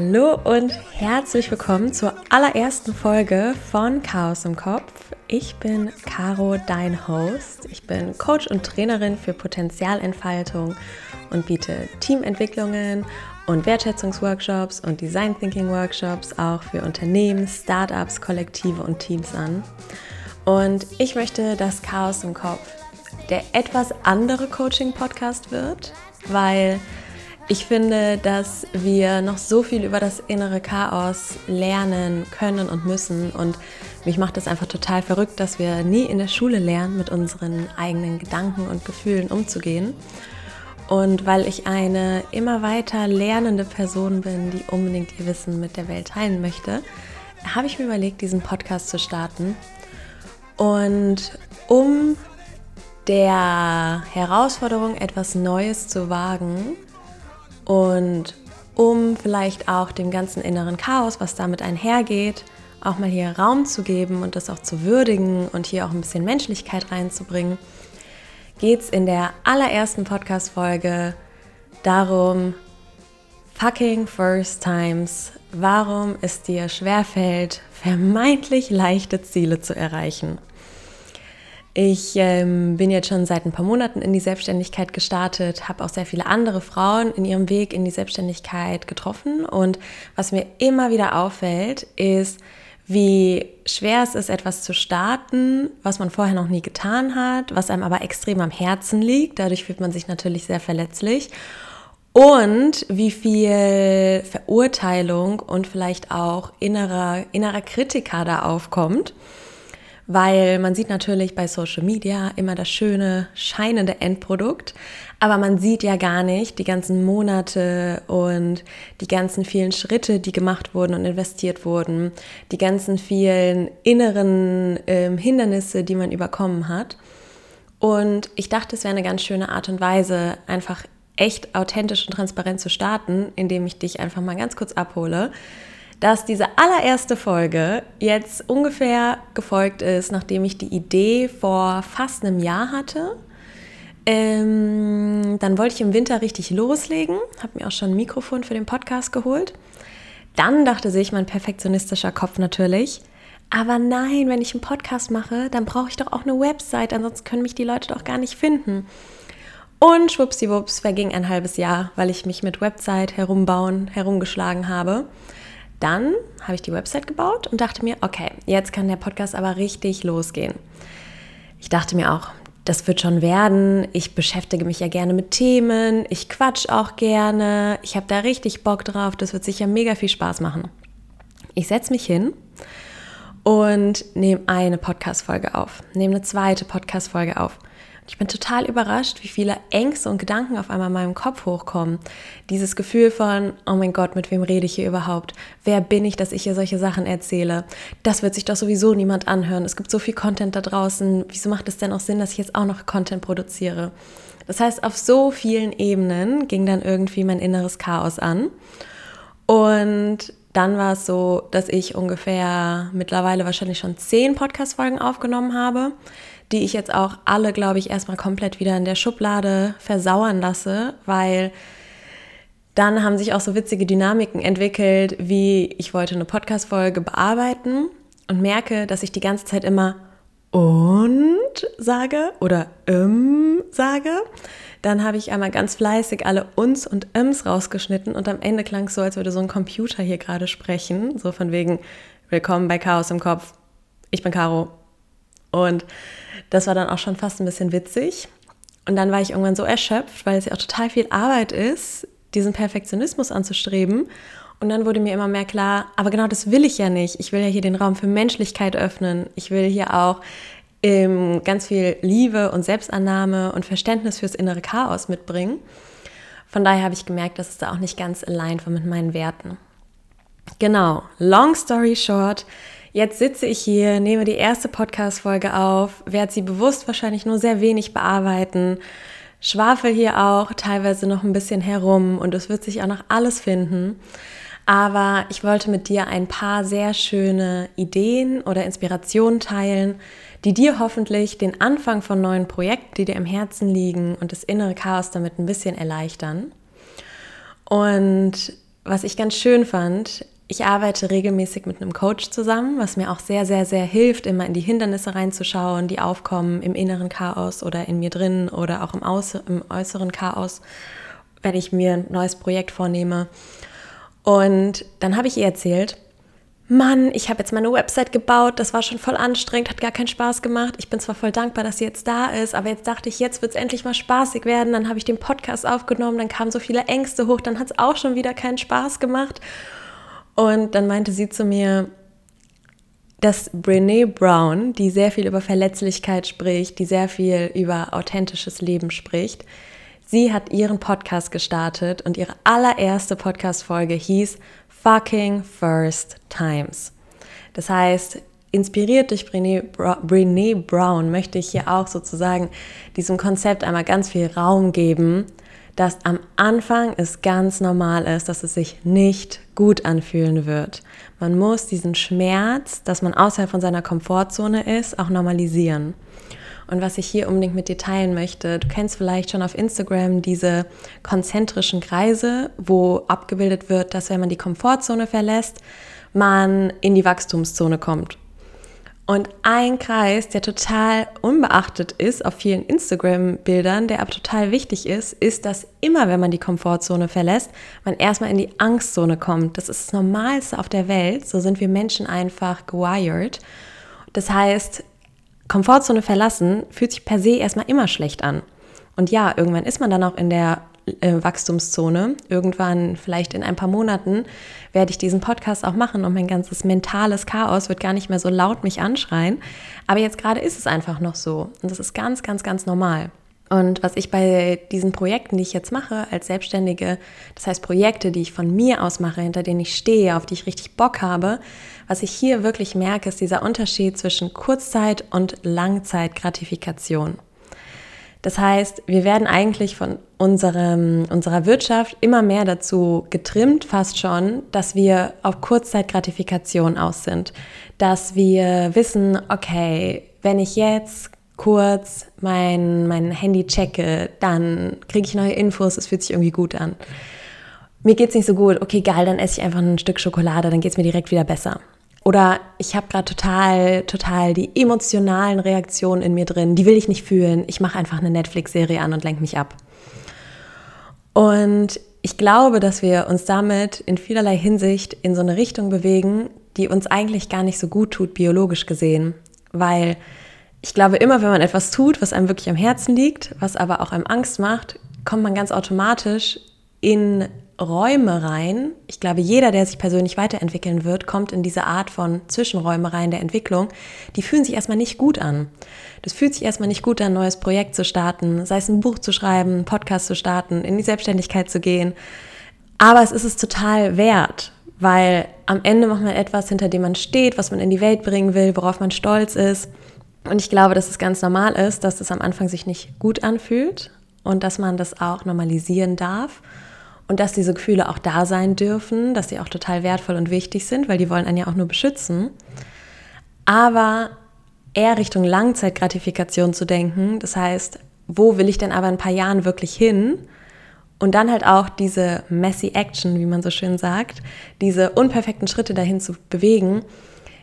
Hallo und herzlich willkommen zur allerersten Folge von Chaos im Kopf. Ich bin Caro, dein Host. Ich bin Coach und Trainerin für Potenzialentfaltung und biete Teamentwicklungen und Wertschätzungsworkshops und Design Thinking Workshops auch für Unternehmen, Startups, Kollektive und Teams an. Und ich möchte, dass Chaos im Kopf der etwas andere Coaching-Podcast wird, weil ich finde, dass wir noch so viel über das innere Chaos lernen können und müssen. Und mich macht es einfach total verrückt, dass wir nie in der Schule lernen, mit unseren eigenen Gedanken und Gefühlen umzugehen. Und weil ich eine immer weiter lernende Person bin, die unbedingt ihr Wissen mit der Welt teilen möchte, habe ich mir überlegt, diesen Podcast zu starten. Und um der Herausforderung, etwas Neues zu wagen, und um vielleicht auch dem ganzen inneren Chaos, was damit einhergeht, auch mal hier Raum zu geben und das auch zu würdigen und hier auch ein bisschen Menschlichkeit reinzubringen, geht es in der allerersten Podcast-Folge darum, fucking first times, warum es dir schwerfällt, vermeintlich leichte Ziele zu erreichen. Ich ähm, bin jetzt schon seit ein paar Monaten in die Selbstständigkeit gestartet, habe auch sehr viele andere Frauen in ihrem Weg in die Selbstständigkeit getroffen. Und was mir immer wieder auffällt, ist, wie schwer es ist, etwas zu starten, was man vorher noch nie getan hat, was einem aber extrem am Herzen liegt. Dadurch fühlt man sich natürlich sehr verletzlich. Und wie viel Verurteilung und vielleicht auch innerer, innerer Kritiker da aufkommt weil man sieht natürlich bei Social Media immer das schöne, scheinende Endprodukt, aber man sieht ja gar nicht die ganzen Monate und die ganzen vielen Schritte, die gemacht wurden und investiert wurden, die ganzen vielen inneren äh, Hindernisse, die man überkommen hat. Und ich dachte, es wäre eine ganz schöne Art und Weise, einfach echt authentisch und transparent zu starten, indem ich dich einfach mal ganz kurz abhole dass diese allererste Folge jetzt ungefähr gefolgt ist, nachdem ich die Idee vor fast einem Jahr hatte. Ähm, dann wollte ich im Winter richtig loslegen, habe mir auch schon ein Mikrofon für den Podcast geholt. Dann dachte sich mein perfektionistischer Kopf natürlich, aber nein, wenn ich einen Podcast mache, dann brauche ich doch auch eine Website, ansonsten können mich die Leute doch gar nicht finden. Und schwuppsiwupps verging ein halbes Jahr, weil ich mich mit Website herumbauen, herumgeschlagen habe. Dann habe ich die Website gebaut und dachte mir, okay, jetzt kann der Podcast aber richtig losgehen. Ich dachte mir auch, das wird schon werden. Ich beschäftige mich ja gerne mit Themen. Ich quatsch auch gerne. Ich habe da richtig Bock drauf. Das wird sicher mega viel Spaß machen. Ich setze mich hin und nehme eine Podcast-Folge auf, nehme eine zweite Podcast-Folge auf. Ich bin total überrascht, wie viele Ängste und Gedanken auf einmal in meinem Kopf hochkommen. Dieses Gefühl von, oh mein Gott, mit wem rede ich hier überhaupt? Wer bin ich, dass ich hier solche Sachen erzähle? Das wird sich doch sowieso niemand anhören. Es gibt so viel Content da draußen. Wieso macht es denn auch Sinn, dass ich jetzt auch noch Content produziere? Das heißt, auf so vielen Ebenen ging dann irgendwie mein inneres Chaos an. Und dann war es so, dass ich ungefähr mittlerweile wahrscheinlich schon zehn Podcast-Folgen aufgenommen habe die ich jetzt auch alle, glaube ich, erstmal komplett wieder in der Schublade versauern lasse, weil dann haben sich auch so witzige Dynamiken entwickelt, wie ich wollte eine Podcast-Folge bearbeiten und merke, dass ich die ganze Zeit immer und sage oder ähm sage. Dann habe ich einmal ganz fleißig alle uns und ems rausgeschnitten und am Ende klang es so, als würde so ein Computer hier gerade sprechen. So von wegen, willkommen bei Chaos im Kopf. Ich bin Caro. Und das war dann auch schon fast ein bisschen witzig. Und dann war ich irgendwann so erschöpft, weil es ja auch total viel Arbeit ist, diesen Perfektionismus anzustreben. Und dann wurde mir immer mehr klar, aber genau das will ich ja nicht. Ich will ja hier den Raum für Menschlichkeit öffnen. Ich will hier auch ähm, ganz viel Liebe und Selbstannahme und Verständnis fürs innere Chaos mitbringen. Von daher habe ich gemerkt, dass es da auch nicht ganz allein war mit meinen Werten. Genau, long story short, Jetzt sitze ich hier, nehme die erste Podcast-Folge auf, werde sie bewusst wahrscheinlich nur sehr wenig bearbeiten, schwafel hier auch teilweise noch ein bisschen herum und es wird sich auch noch alles finden. Aber ich wollte mit dir ein paar sehr schöne Ideen oder Inspirationen teilen, die dir hoffentlich den Anfang von neuen Projekten, die dir im Herzen liegen und das innere Chaos damit ein bisschen erleichtern. Und was ich ganz schön fand, ich arbeite regelmäßig mit einem Coach zusammen, was mir auch sehr, sehr, sehr hilft, immer in die Hindernisse reinzuschauen, die aufkommen im inneren Chaos oder in mir drin oder auch im, Außer-, im äußeren Chaos, wenn ich mir ein neues Projekt vornehme. Und dann habe ich ihr erzählt, Mann, ich habe jetzt meine Website gebaut, das war schon voll anstrengend, hat gar keinen Spaß gemacht. Ich bin zwar voll dankbar, dass sie jetzt da ist, aber jetzt dachte ich, jetzt wird es endlich mal spaßig werden. Dann habe ich den Podcast aufgenommen, dann kamen so viele Ängste hoch, dann hat es auch schon wieder keinen Spaß gemacht. Und dann meinte sie zu mir, dass Brene Brown, die sehr viel über Verletzlichkeit spricht, die sehr viel über authentisches Leben spricht, sie hat ihren Podcast gestartet und ihre allererste Podcast-Folge hieß fucking first times. Das heißt, inspiriert durch Brené, Brené Brown möchte ich hier auch sozusagen diesem Konzept einmal ganz viel Raum geben, dass am Anfang es ganz normal ist, dass es sich nicht gut anfühlen wird. Man muss diesen Schmerz, dass man außerhalb von seiner Komfortzone ist, auch normalisieren. Und was ich hier unbedingt mit dir teilen möchte, du kennst vielleicht schon auf Instagram diese konzentrischen Kreise, wo abgebildet wird, dass wenn man die Komfortzone verlässt, man in die Wachstumszone kommt. Und ein Kreis, der total unbeachtet ist auf vielen Instagram-Bildern, der aber total wichtig ist, ist, dass immer, wenn man die Komfortzone verlässt, man erstmal in die Angstzone kommt. Das ist das Normalste auf der Welt. So sind wir Menschen einfach gewired. Das heißt, Komfortzone verlassen fühlt sich per se erstmal immer schlecht an. Und ja, irgendwann ist man dann auch in der äh, Wachstumszone. Irgendwann, vielleicht in ein paar Monaten, werde ich diesen Podcast auch machen und mein ganzes mentales Chaos wird gar nicht mehr so laut mich anschreien. Aber jetzt gerade ist es einfach noch so. Und das ist ganz, ganz, ganz normal. Und was ich bei diesen Projekten, die ich jetzt mache als Selbstständige, das heißt Projekte, die ich von mir aus mache, hinter denen ich stehe, auf die ich richtig Bock habe, was ich hier wirklich merke, ist dieser Unterschied zwischen Kurzzeit- und Langzeitgratifikation. Das heißt, wir werden eigentlich von unserem, unserer Wirtschaft immer mehr dazu getrimmt, fast schon, dass wir auf Kurzzeitgratifikation aus sind. Dass wir wissen, okay, wenn ich jetzt kurz mein, mein Handy checke, dann kriege ich neue Infos, es fühlt sich irgendwie gut an. Mir geht es nicht so gut, okay, geil, dann esse ich einfach ein Stück Schokolade, dann geht es mir direkt wieder besser. Oder ich habe gerade total, total die emotionalen Reaktionen in mir drin, die will ich nicht fühlen. Ich mache einfach eine Netflix-Serie an und lenke mich ab. Und ich glaube, dass wir uns damit in vielerlei Hinsicht in so eine Richtung bewegen, die uns eigentlich gar nicht so gut tut, biologisch gesehen. Weil ich glaube, immer wenn man etwas tut, was einem wirklich am Herzen liegt, was aber auch einem Angst macht, kommt man ganz automatisch in Räume rein. Ich glaube, jeder, der sich persönlich weiterentwickeln wird, kommt in diese Art von Zwischenräume rein der Entwicklung. Die fühlen sich erstmal nicht gut an. Das fühlt sich erstmal nicht gut an, ein neues Projekt zu starten, sei es ein Buch zu schreiben, einen Podcast zu starten, in die Selbstständigkeit zu gehen. Aber es ist es total wert, weil am Ende macht man etwas, hinter dem man steht, was man in die Welt bringen will, worauf man stolz ist. Und ich glaube, dass es ganz normal ist, dass es am Anfang sich nicht gut anfühlt und dass man das auch normalisieren darf und dass diese Gefühle auch da sein dürfen, dass sie auch total wertvoll und wichtig sind, weil die wollen einen ja auch nur beschützen. Aber eher Richtung Langzeitgratifikation zu denken, das heißt, wo will ich denn aber in ein paar Jahren wirklich hin? Und dann halt auch diese messy Action, wie man so schön sagt, diese unperfekten Schritte dahin zu bewegen,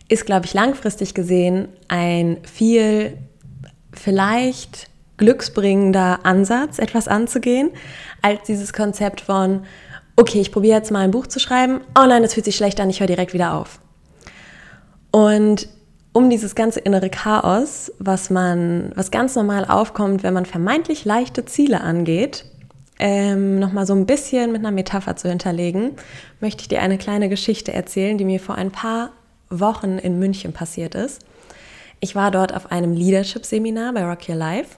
ist, glaube ich, langfristig gesehen ein viel vielleicht glücksbringender Ansatz, etwas anzugehen, als dieses Konzept von, okay, ich probiere jetzt mal ein Buch zu schreiben, oh nein, das fühlt sich schlecht an, ich höre direkt wieder auf. Und um dieses ganze innere Chaos, was man, was ganz normal aufkommt, wenn man vermeintlich leichte Ziele angeht, ähm, nochmal so ein bisschen mit einer Metapher zu hinterlegen, möchte ich dir eine kleine Geschichte erzählen, die mir vor ein paar Wochen in München passiert ist. Ich war dort auf einem Leadership-Seminar bei Rock Your Life.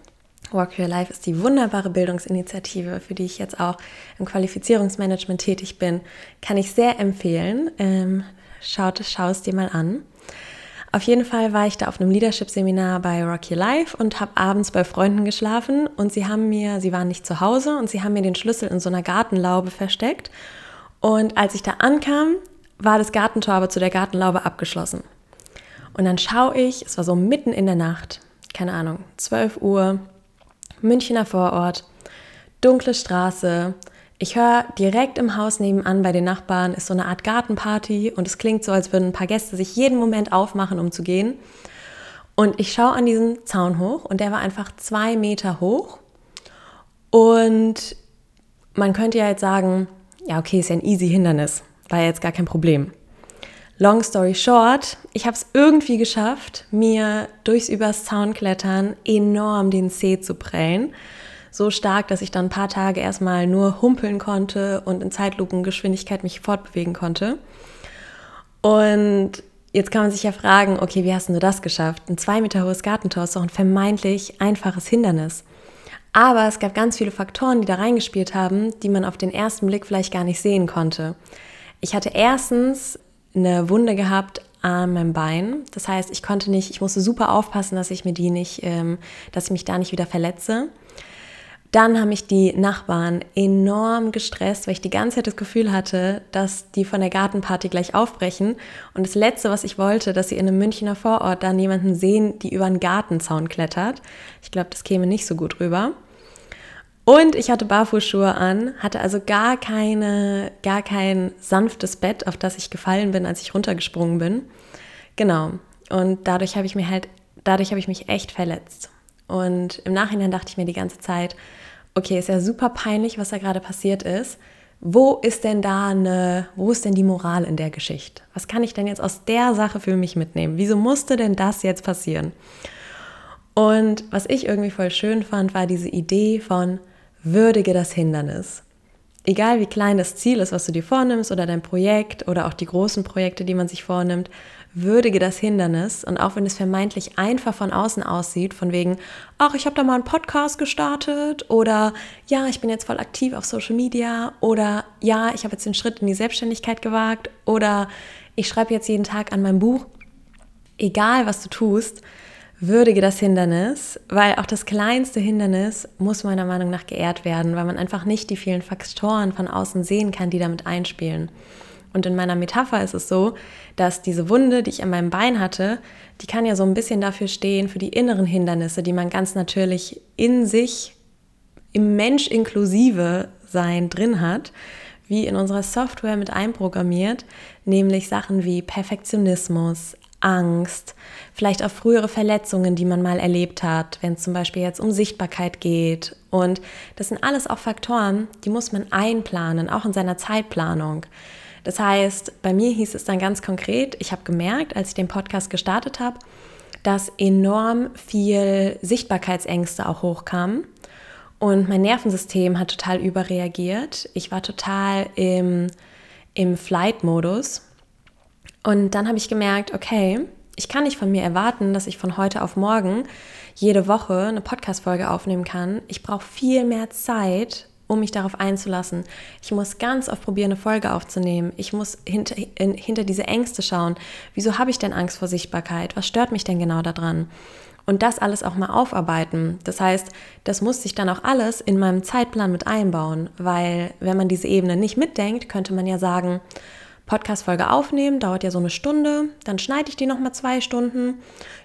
Rock Your Life ist die wunderbare Bildungsinitiative, für die ich jetzt auch im Qualifizierungsmanagement tätig bin. Kann ich sehr empfehlen. Ähm, schaut, schau es dir mal an. Auf jeden Fall war ich da auf einem Leadership-Seminar bei Rock Your Life und habe abends bei Freunden geschlafen und sie haben mir, sie waren nicht zu Hause und sie haben mir den Schlüssel in so einer Gartenlaube versteckt. Und als ich da ankam, war das Gartentor aber zu der Gartenlaube abgeschlossen. Und dann schaue ich, es war so mitten in der Nacht, keine Ahnung, 12 Uhr, Münchner Vorort, dunkle Straße, Ich höre direkt im Haus nebenan bei den Nachbarn ist so eine Art Gartenparty und es klingt so, als würden ein paar Gäste sich jeden Moment aufmachen, um zu gehen. Und ich schaue an diesen Zaun hoch und der war einfach zwei Meter hoch. Und man könnte ja jetzt sagen, ja, okay, ist ja ein easy Hindernis, war ja jetzt gar kein Problem. Long story short, ich habe es irgendwie geschafft, mir durchs übers Zaunklettern enorm den Zeh zu prellen so stark, dass ich dann ein paar Tage erstmal nur humpeln konnte und in Zeitlupengeschwindigkeit mich fortbewegen konnte. Und jetzt kann man sich ja fragen, okay, wie hast du das geschafft? Ein zwei Meter hohes Gartentor ist doch ein vermeintlich einfaches Hindernis. Aber es gab ganz viele Faktoren, die da reingespielt haben, die man auf den ersten Blick vielleicht gar nicht sehen konnte. Ich hatte erstens eine Wunde gehabt an meinem Bein. Das heißt, ich konnte nicht, ich musste super aufpassen, dass ich mir die nicht, ähm, dass ich mich da nicht wieder verletze. Dann haben mich die Nachbarn enorm gestresst, weil ich die ganze Zeit das Gefühl hatte, dass die von der Gartenparty gleich aufbrechen. Und das Letzte, was ich wollte, dass sie in einem Münchner Vorort dann jemanden sehen, die über einen Gartenzaun klettert. Ich glaube, das käme nicht so gut rüber. Und ich hatte Barfußschuhe an, hatte also gar keine, gar kein sanftes Bett, auf das ich gefallen bin, als ich runtergesprungen bin. Genau. Und dadurch habe ich mir halt, dadurch habe ich mich echt verletzt. Und im Nachhinein dachte ich mir die ganze Zeit, okay, ist ja super peinlich, was da gerade passiert ist. Wo ist denn da eine, wo ist denn die Moral in der Geschichte? Was kann ich denn jetzt aus der Sache für mich mitnehmen? Wieso musste denn das jetzt passieren? Und was ich irgendwie voll schön fand, war diese Idee von würdige das Hindernis. Egal wie klein das Ziel ist, was du dir vornimmst oder dein Projekt oder auch die großen Projekte, die man sich vornimmt, würdige das Hindernis und auch wenn es vermeintlich einfach von außen aussieht, von wegen, ach, ich habe da mal einen Podcast gestartet oder ja, ich bin jetzt voll aktiv auf Social Media oder ja, ich habe jetzt den Schritt in die Selbstständigkeit gewagt oder ich schreibe jetzt jeden Tag an meinem Buch. Egal, was du tust, würdige das Hindernis, weil auch das kleinste Hindernis muss meiner Meinung nach geehrt werden, weil man einfach nicht die vielen Faktoren von außen sehen kann, die damit einspielen. Und in meiner Metapher ist es so, dass diese Wunde, die ich an meinem Bein hatte, die kann ja so ein bisschen dafür stehen, für die inneren Hindernisse, die man ganz natürlich in sich, im Mensch inklusive sein drin hat, wie in unserer Software mit einprogrammiert, nämlich Sachen wie Perfektionismus, Angst, vielleicht auch frühere Verletzungen, die man mal erlebt hat, wenn es zum Beispiel jetzt um Sichtbarkeit geht. Und das sind alles auch Faktoren, die muss man einplanen, auch in seiner Zeitplanung. Das heißt, bei mir hieß es dann ganz konkret, ich habe gemerkt, als ich den Podcast gestartet habe, dass enorm viel Sichtbarkeitsängste auch hochkamen. Und mein Nervensystem hat total überreagiert. Ich war total im, im Flight-Modus. Und dann habe ich gemerkt, okay, ich kann nicht von mir erwarten, dass ich von heute auf morgen jede Woche eine Podcast-Folge aufnehmen kann. Ich brauche viel mehr Zeit, um mich darauf einzulassen. Ich muss ganz oft probieren, eine Folge aufzunehmen. Ich muss hinter, in, hinter diese Ängste schauen. Wieso habe ich denn Angst vor Sichtbarkeit? Was stört mich denn genau daran? Und das alles auch mal aufarbeiten. Das heißt, das muss sich dann auch alles in meinem Zeitplan mit einbauen, weil wenn man diese Ebene nicht mitdenkt, könnte man ja sagen, Podcast-Folge aufnehmen, dauert ja so eine Stunde, dann schneide ich die nochmal zwei Stunden.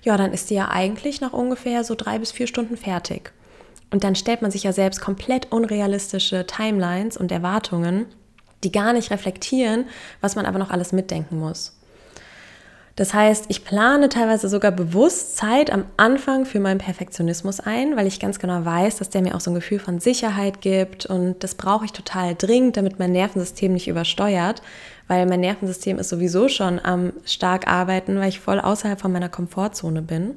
Ja, dann ist die ja eigentlich nach ungefähr so drei bis vier Stunden fertig. Und dann stellt man sich ja selbst komplett unrealistische Timelines und Erwartungen, die gar nicht reflektieren, was man aber noch alles mitdenken muss. Das heißt, ich plane teilweise sogar bewusst Zeit am Anfang für meinen Perfektionismus ein, weil ich ganz genau weiß, dass der mir auch so ein Gefühl von Sicherheit gibt und das brauche ich total dringend, damit mein Nervensystem nicht übersteuert, weil mein Nervensystem ist sowieso schon am stark arbeiten, weil ich voll außerhalb von meiner Komfortzone bin.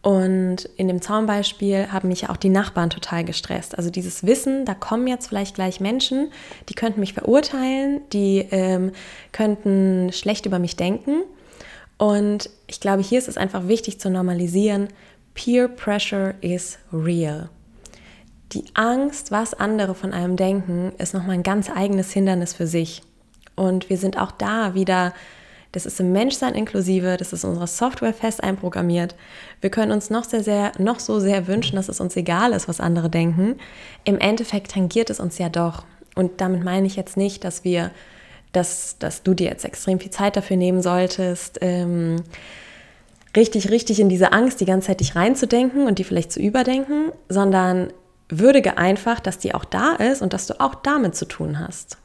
Und in dem Zaumbeispiel haben mich auch die Nachbarn total gestresst. Also dieses Wissen, da kommen jetzt vielleicht gleich Menschen, die könnten mich verurteilen, die ähm, könnten schlecht über mich denken. Und ich glaube, hier ist es einfach wichtig zu normalisieren, Peer Pressure is real. Die Angst, was andere von einem denken, ist nochmal ein ganz eigenes Hindernis für sich. Und wir sind auch da wieder das ist im Menschsein inklusive, das ist unsere Software fest einprogrammiert. Wir können uns noch sehr, sehr, noch so sehr wünschen, dass es uns egal ist, was andere denken. Im Endeffekt tangiert es uns ja doch. Und damit meine ich jetzt nicht, dass wir, dass, dass du dir jetzt extrem viel Zeit dafür nehmen solltest, ähm, richtig, richtig in diese Angst die ganze Zeit dich reinzudenken und die vielleicht zu überdenken, sondern würdige einfach, dass die auch da ist und dass du auch damit zu tun hast.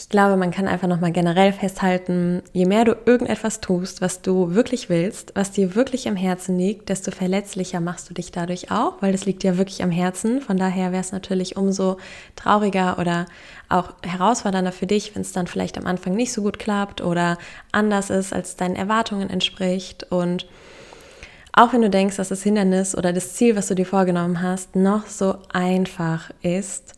Ich glaube, man kann einfach nochmal generell festhalten, je mehr du irgendetwas tust, was du wirklich willst, was dir wirklich am Herzen liegt, desto verletzlicher machst du dich dadurch auch, weil das liegt ja wirklich am Herzen. Von daher wäre es natürlich umso trauriger oder auch herausfordernder für dich, wenn es dann vielleicht am Anfang nicht so gut klappt oder anders ist, als deinen Erwartungen entspricht. Und auch wenn du denkst, dass das Hindernis oder das Ziel, was du dir vorgenommen hast, noch so einfach ist,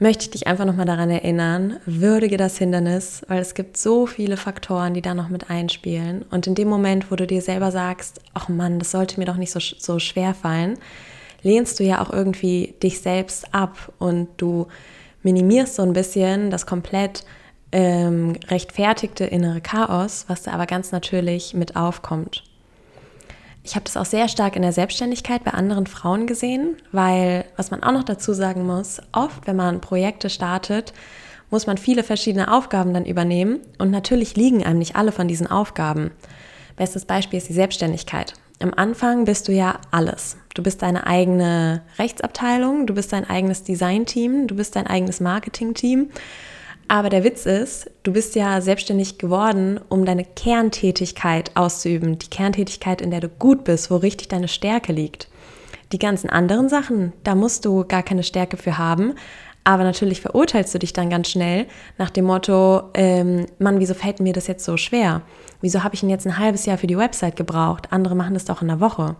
möchte ich dich einfach nochmal daran erinnern, würdige das Hindernis, weil es gibt so viele Faktoren, die da noch mit einspielen. Und in dem Moment, wo du dir selber sagst, ach Mann, das sollte mir doch nicht so, so schwer fallen, lehnst du ja auch irgendwie dich selbst ab und du minimierst so ein bisschen das komplett ähm, rechtfertigte innere Chaos, was da aber ganz natürlich mit aufkommt. Ich habe das auch sehr stark in der Selbstständigkeit bei anderen Frauen gesehen, weil, was man auch noch dazu sagen muss, oft, wenn man Projekte startet, muss man viele verschiedene Aufgaben dann übernehmen und natürlich liegen einem nicht alle von diesen Aufgaben. Bestes Beispiel ist die Selbstständigkeit. Am Anfang bist du ja alles. Du bist deine eigene Rechtsabteilung, du bist dein eigenes Designteam, du bist dein eigenes Marketingteam aber der Witz ist, du bist ja selbstständig geworden, um deine Kerntätigkeit auszuüben. Die Kerntätigkeit, in der du gut bist, wo richtig deine Stärke liegt. Die ganzen anderen Sachen, da musst du gar keine Stärke für haben. Aber natürlich verurteilst du dich dann ganz schnell nach dem Motto, ähm, Mann, wieso fällt mir das jetzt so schwer? Wieso habe ich denn jetzt ein halbes Jahr für die Website gebraucht? Andere machen das doch in einer Woche.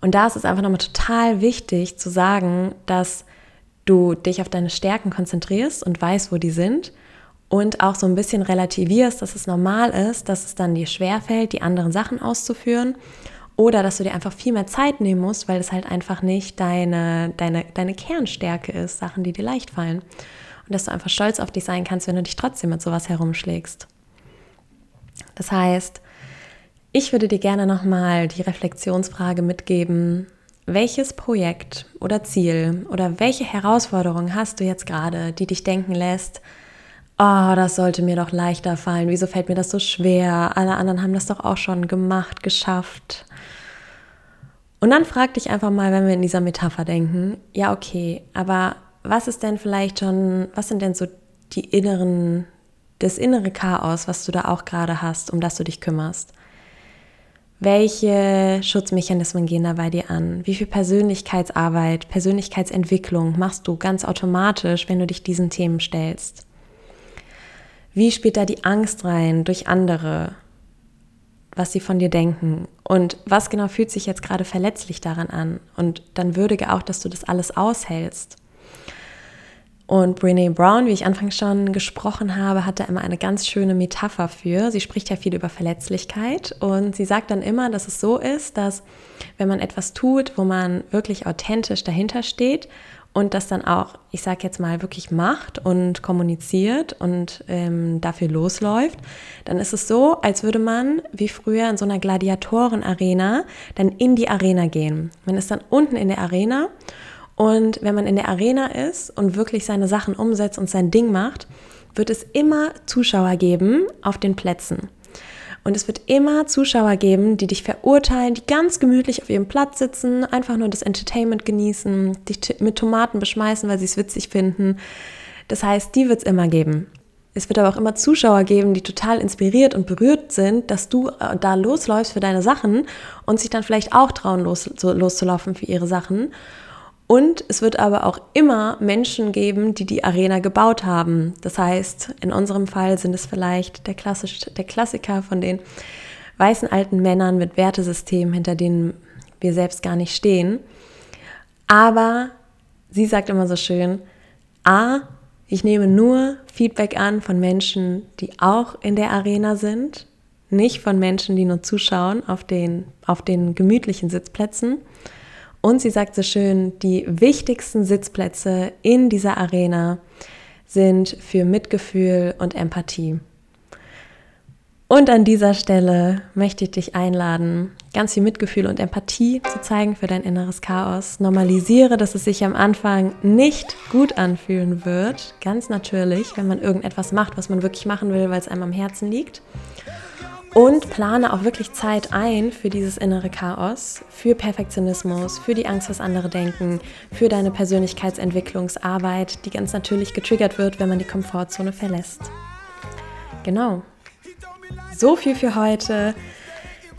Und da ist es einfach nochmal total wichtig zu sagen, dass du dich auf deine Stärken konzentrierst und weißt, wo die sind und auch so ein bisschen relativierst, dass es normal ist, dass es dann dir schwerfällt, die anderen Sachen auszuführen oder dass du dir einfach viel mehr Zeit nehmen musst, weil es halt einfach nicht deine, deine, deine Kernstärke ist, Sachen, die dir leicht fallen. Und dass du einfach stolz auf dich sein kannst, wenn du dich trotzdem mit sowas herumschlägst. Das heißt, ich würde dir gerne nochmal die Reflexionsfrage mitgeben, welches Projekt oder Ziel oder welche Herausforderung hast du jetzt gerade, die dich denken lässt, oh, das sollte mir doch leichter fallen, wieso fällt mir das so schwer? Alle anderen haben das doch auch schon gemacht, geschafft. Und dann frag dich einfach mal, wenn wir in dieser Metapher denken, ja, okay, aber was ist denn vielleicht schon, was sind denn so die inneren, das innere Chaos, was du da auch gerade hast, um das du dich kümmerst? Welche Schutzmechanismen gehen da bei dir an? Wie viel Persönlichkeitsarbeit, Persönlichkeitsentwicklung machst du ganz automatisch, wenn du dich diesen Themen stellst? Wie spielt da die Angst rein durch andere, was sie von dir denken? Und was genau fühlt sich jetzt gerade verletzlich daran an? Und dann würdige auch, dass du das alles aushältst. Und Brene Brown, wie ich anfangs schon gesprochen habe, hat da immer eine ganz schöne Metapher für. Sie spricht ja viel über Verletzlichkeit und sie sagt dann immer, dass es so ist, dass wenn man etwas tut, wo man wirklich authentisch dahinter steht und das dann auch, ich sage jetzt mal, wirklich macht und kommuniziert und ähm, dafür losläuft, dann ist es so, als würde man wie früher in so einer Gladiatorenarena dann in die Arena gehen. Man ist dann unten in der Arena und wenn man in der Arena ist und wirklich seine Sachen umsetzt und sein Ding macht, wird es immer Zuschauer geben auf den Plätzen. Und es wird immer Zuschauer geben, die dich verurteilen, die ganz gemütlich auf ihrem Platz sitzen, einfach nur das Entertainment genießen, dich mit Tomaten beschmeißen, weil sie es witzig finden. Das heißt, die wird es immer geben. Es wird aber auch immer Zuschauer geben, die total inspiriert und berührt sind, dass du äh, da losläufst für deine Sachen und sich dann vielleicht auch trauen, los, loszulaufen für ihre Sachen. Und es wird aber auch immer Menschen geben, die die Arena gebaut haben. Das heißt, in unserem Fall sind es vielleicht der, Klassisch, der Klassiker von den weißen alten Männern mit Wertesystemen, hinter denen wir selbst gar nicht stehen. Aber sie sagt immer so schön, a, ich nehme nur Feedback an von Menschen, die auch in der Arena sind, nicht von Menschen, die nur zuschauen auf den, auf den gemütlichen Sitzplätzen. Und sie sagt so schön, die wichtigsten Sitzplätze in dieser Arena sind für Mitgefühl und Empathie. Und an dieser Stelle möchte ich dich einladen, ganz viel Mitgefühl und Empathie zu zeigen für dein inneres Chaos. Normalisiere, dass es sich am Anfang nicht gut anfühlen wird. Ganz natürlich, wenn man irgendetwas macht, was man wirklich machen will, weil es einem am Herzen liegt. Und plane auch wirklich Zeit ein für dieses innere Chaos, für Perfektionismus, für die Angst, was andere denken, für deine Persönlichkeitsentwicklungsarbeit, die ganz natürlich getriggert wird, wenn man die Komfortzone verlässt. Genau. So viel für heute.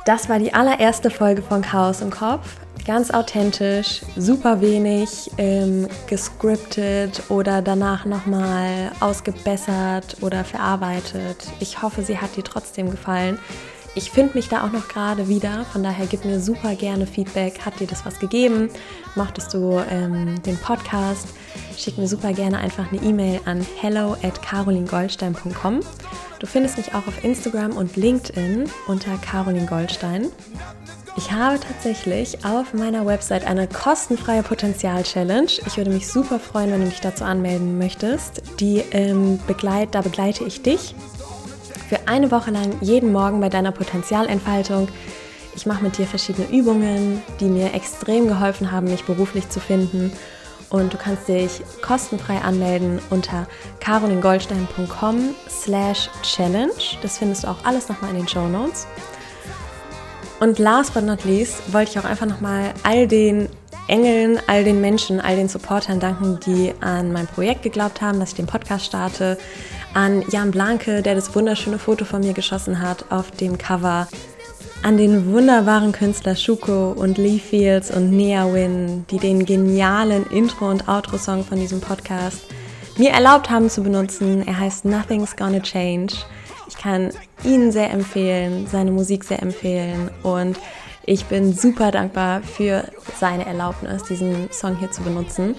Das war die allererste Folge von Chaos im Kopf. Ganz authentisch, super wenig ähm, gescriptet oder danach nochmal ausgebessert oder verarbeitet. Ich hoffe, sie hat dir trotzdem gefallen. Ich finde mich da auch noch gerade wieder, von daher gib mir super gerne Feedback. Hat dir das was gegeben? Mochtest du ähm, den Podcast? Schick mir super gerne einfach eine E-Mail an hello at carolingoldstein.com. Du findest mich auch auf Instagram und LinkedIn unter Caroline Goldstein. Ich habe tatsächlich auf meiner Website eine kostenfreie Potenzial-Challenge. Ich würde mich super freuen, wenn du dich dazu anmelden möchtest. Die ähm, begleit, da begleite ich dich für eine Woche lang jeden Morgen bei deiner Potenzialentfaltung. Ich mache mit dir verschiedene Übungen, die mir extrem geholfen haben, mich beruflich zu finden. Und du kannst dich kostenfrei anmelden unter carolingoldstein.com slash challenge. Das findest du auch alles nochmal in den Show Notes. Und last but not least wollte ich auch einfach nochmal all den Engeln, all den Menschen, all den Supportern danken, die an mein Projekt geglaubt haben, dass ich den Podcast starte. An Jan Blanke, der das wunderschöne Foto von mir geschossen hat auf dem Cover. An den wunderbaren Künstler Shuko und Lee Fields und Nea Win, die den genialen Intro- und Outro-Song von diesem Podcast mir erlaubt haben zu benutzen. Er heißt Nothing's Gonna Change. Ich kann ihn sehr empfehlen, seine Musik sehr empfehlen und ich bin super dankbar für seine Erlaubnis, diesen Song hier zu benutzen.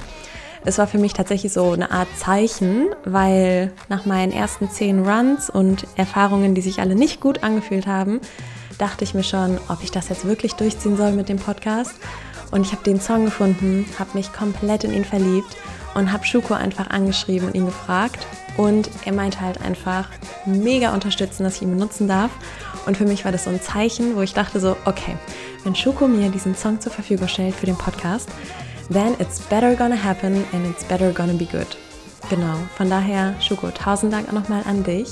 Es war für mich tatsächlich so eine Art Zeichen, weil nach meinen ersten zehn Runs und Erfahrungen, die sich alle nicht gut angefühlt haben, dachte ich mir schon, ob ich das jetzt wirklich durchziehen soll mit dem Podcast. Und ich habe den Song gefunden, habe mich komplett in ihn verliebt und habe Schuko einfach angeschrieben und ihn gefragt. Und er meinte halt einfach mega unterstützen, dass ich ihn benutzen darf. Und für mich war das so ein Zeichen, wo ich dachte so, okay, wenn Schuko mir diesen Song zur Verfügung stellt für den Podcast, then it's better gonna happen and it's better gonna be good. Genau, von daher, Schuko, tausend Dank auch nochmal an dich.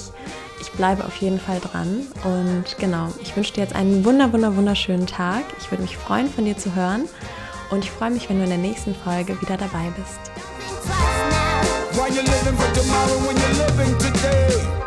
Ich bleibe auf jeden Fall dran und genau, ich wünsche dir jetzt einen wunder, wunder, wunderschönen Tag. Ich würde mich freuen, von dir zu hören und ich freue mich, wenn du in der nächsten Folge wieder dabei bist. Why you living for tomorrow when you're living today?